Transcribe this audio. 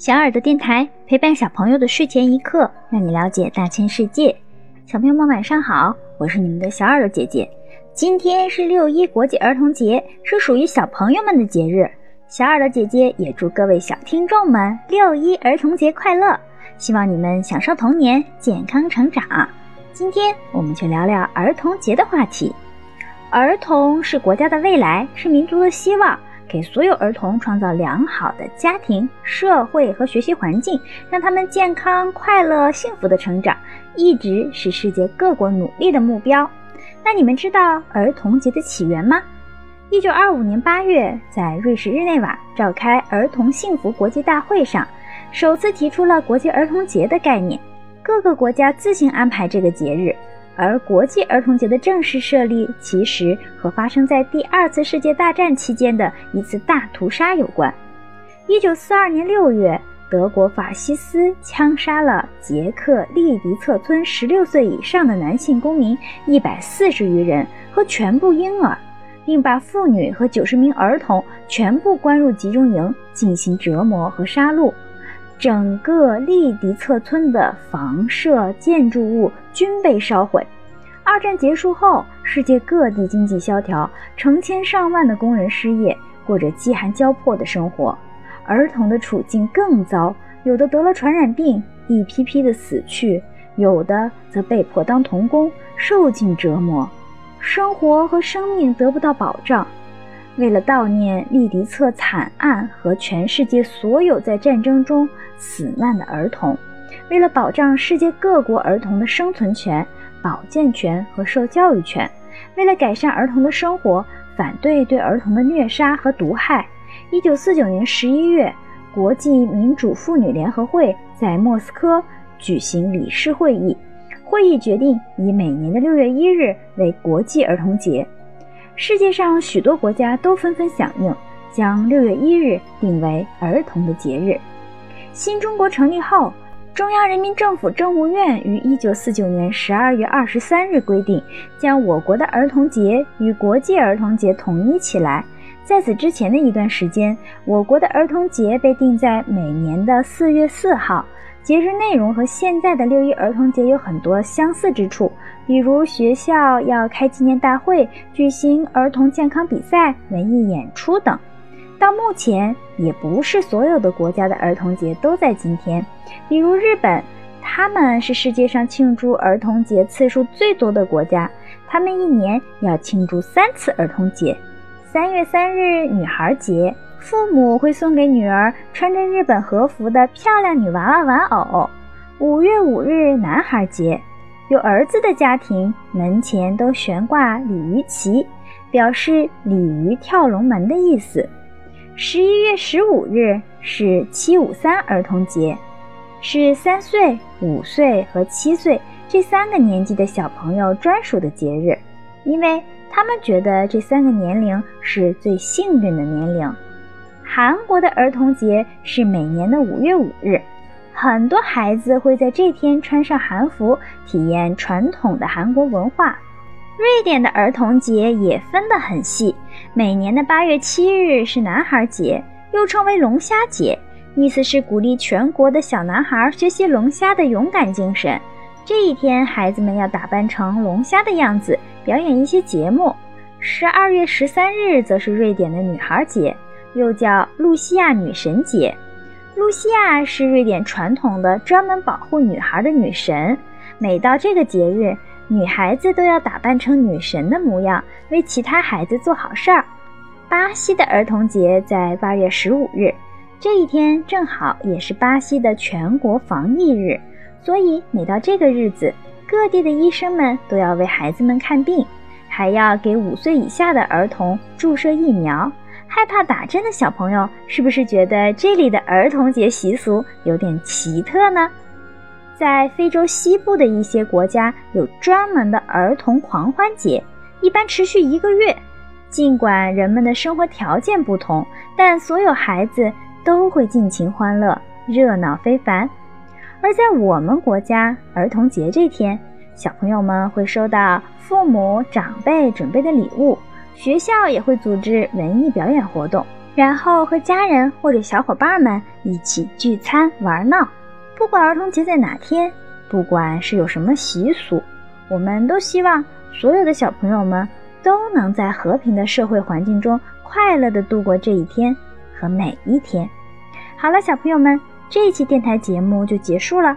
小耳朵电台陪伴小朋友的睡前一刻，让你了解大千世界。小朋友们晚上好，我是你们的小耳朵姐姐。今天是六一国际儿童节，是属于小朋友们的节日。小耳朵姐姐也祝各位小听众们六一儿童节快乐，希望你们享受童年，健康成长。今天我们就聊聊儿童节的话题。儿童是国家的未来，是民族的希望。给所有儿童创造良好的家庭、社会和学习环境，让他们健康、快乐、幸福的成长，一直是世界各国努力的目标。那你们知道儿童节的起源吗？一九二五年八月，在瑞士日内瓦召开儿童幸福国际大会上，首次提出了国际儿童节的概念。各个国家自行安排这个节日。而国际儿童节的正式设立，其实和发生在第二次世界大战期间的一次大屠杀有关。一九四二年六月，德国法西斯枪杀了捷克利迪策村十六岁以上的男性公民一百四十余人和全部婴儿，并把妇女和九十名儿童全部关入集中营进行折磨和杀戮。整个利迪策村的房舍建筑物均被烧毁。二战结束后，世界各地经济萧条，成千上万的工人失业，过着饥寒交迫的生活。儿童的处境更糟，有的得了传染病，一批批的死去；有的则被迫当童工，受尽折磨，生活和生命得不到保障。为了悼念利迪策惨案和全世界所有在战争中死难的儿童，为了保障世界各国儿童的生存权、保健权和受教育权，为了改善儿童的生活，反对对儿童的虐杀和毒害，一九四九年十一月，国际民主妇女联合会在莫斯科举行理事会议，会议决定以每年的六月一日为国际儿童节。世界上许多国家都纷纷响应，将六月一日定为儿童的节日。新中国成立后，中央人民政府政务院于一九四九年十二月二十三日规定，将我国的儿童节与国际儿童节统一起来。在此之前的一段时间，我国的儿童节被定在每年的四月四号。节日内容和现在的六一儿童节有很多相似之处，比如学校要开纪念大会、举行儿童健康比赛、文艺演出等。到目前，也不是所有的国家的儿童节都在今天。比如日本，他们是世界上庆祝儿童节次数最多的国家，他们一年要庆祝三次儿童节：三月三日女孩节。父母会送给女儿穿着日本和服的漂亮女娃娃玩偶。五月五日男孩节，有儿子的家庭门前都悬挂鲤鱼旗，表示鲤鱼跳龙门的意思。十一月十五日是七五三儿童节，是三岁、五岁和七岁这三个年纪的小朋友专属的节日，因为他们觉得这三个年龄是最幸运的年龄。韩国的儿童节是每年的五月五日，很多孩子会在这天穿上韩服，体验传统的韩国文化。瑞典的儿童节也分得很细，每年的八月七日是男孩节，又称为龙虾节，意思是鼓励全国的小男孩学习龙虾的勇敢精神。这一天，孩子们要打扮成龙虾的样子，表演一些节目。十二月十三日则是瑞典的女孩节。又叫露西亚女神节，露西亚是瑞典传统的专门保护女孩的女神。每到这个节日，女孩子都要打扮成女神的模样，为其他孩子做好事儿。巴西的儿童节在八月十五日，这一天正好也是巴西的全国防疫日，所以每到这个日子，各地的医生们都要为孩子们看病，还要给五岁以下的儿童注射疫苗。害怕打针的小朋友，是不是觉得这里的儿童节习俗有点奇特呢？在非洲西部的一些国家，有专门的儿童狂欢节，一般持续一个月。尽管人们的生活条件不同，但所有孩子都会尽情欢乐，热闹非凡。而在我们国家，儿童节这天，小朋友们会收到父母长辈准备的礼物。学校也会组织文艺表演活动，然后和家人或者小伙伴们一起聚餐玩闹。不管儿童节在哪天，不管是有什么习俗，我们都希望所有的小朋友们都能在和平的社会环境中快乐地度过这一天和每一天。好了，小朋友们，这一期电台节目就结束了。